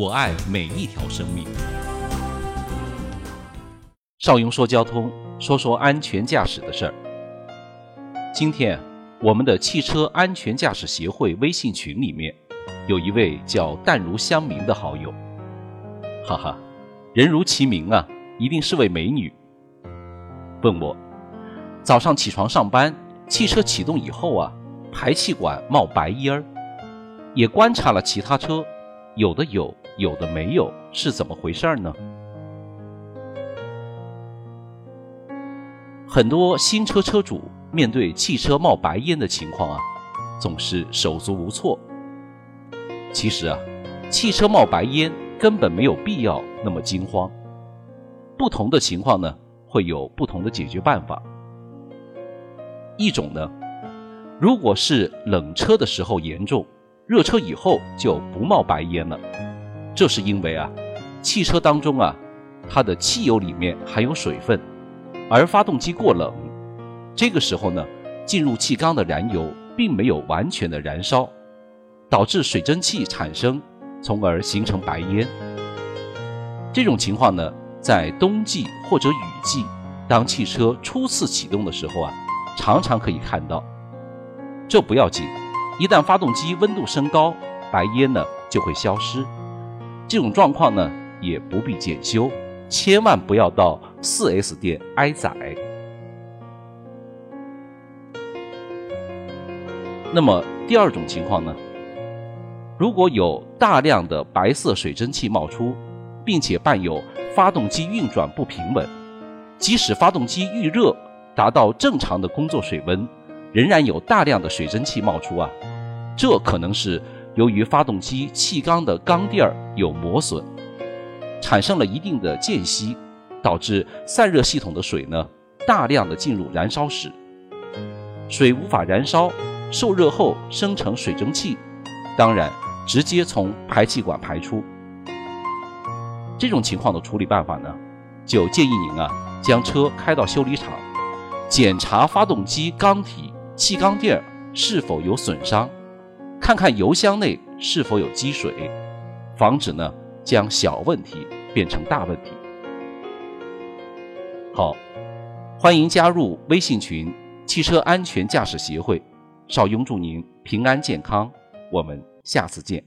我爱每一条生命。邵雍说交通，说说安全驾驶的事儿。今天，我们的汽车安全驾驶协会微信群里面，有一位叫淡如香茗的好友。哈哈，人如其名啊，一定是位美女。问我，早上起床上班，汽车启动以后啊，排气管冒白烟儿，也观察了其他车，有的有，有的没有，是怎么回事儿呢？很多新车车主面对汽车冒白烟的情况啊，总是手足无措。其实啊，汽车冒白烟根本没有必要那么惊慌，不同的情况呢。会有不同的解决办法。一种呢，如果是冷车的时候严重，热车以后就不冒白烟了。这是因为啊，汽车当中啊，它的汽油里面含有水分，而发动机过冷，这个时候呢，进入气缸的燃油并没有完全的燃烧，导致水蒸气产生，从而形成白烟。这种情况呢。在冬季或者雨季，当汽车初次启动的时候啊，常常可以看到。这不要紧，一旦发动机温度升高，白烟呢就会消失。这种状况呢也不必检修，千万不要到 4S 店挨宰。那么第二种情况呢，如果有大量的白色水蒸气冒出，并且伴有发动机运转不平稳，即使发动机预热达到正常的工作水温，仍然有大量的水蒸气冒出啊！这可能是由于发动机气缸的缸垫儿有磨损，产生了一定的间隙，导致散热系统的水呢大量的进入燃烧室，水无法燃烧，受热后生成水蒸气，当然直接从排气管排出。这种情况的处理办法呢，就建议您啊，将车开到修理厂，检查发动机缸体、气缸垫是否有损伤，看看油箱内是否有积水，防止呢将小问题变成大问题。好，欢迎加入微信群“汽车安全驾驶协会”，邵雍祝您平安健康，我们下次见。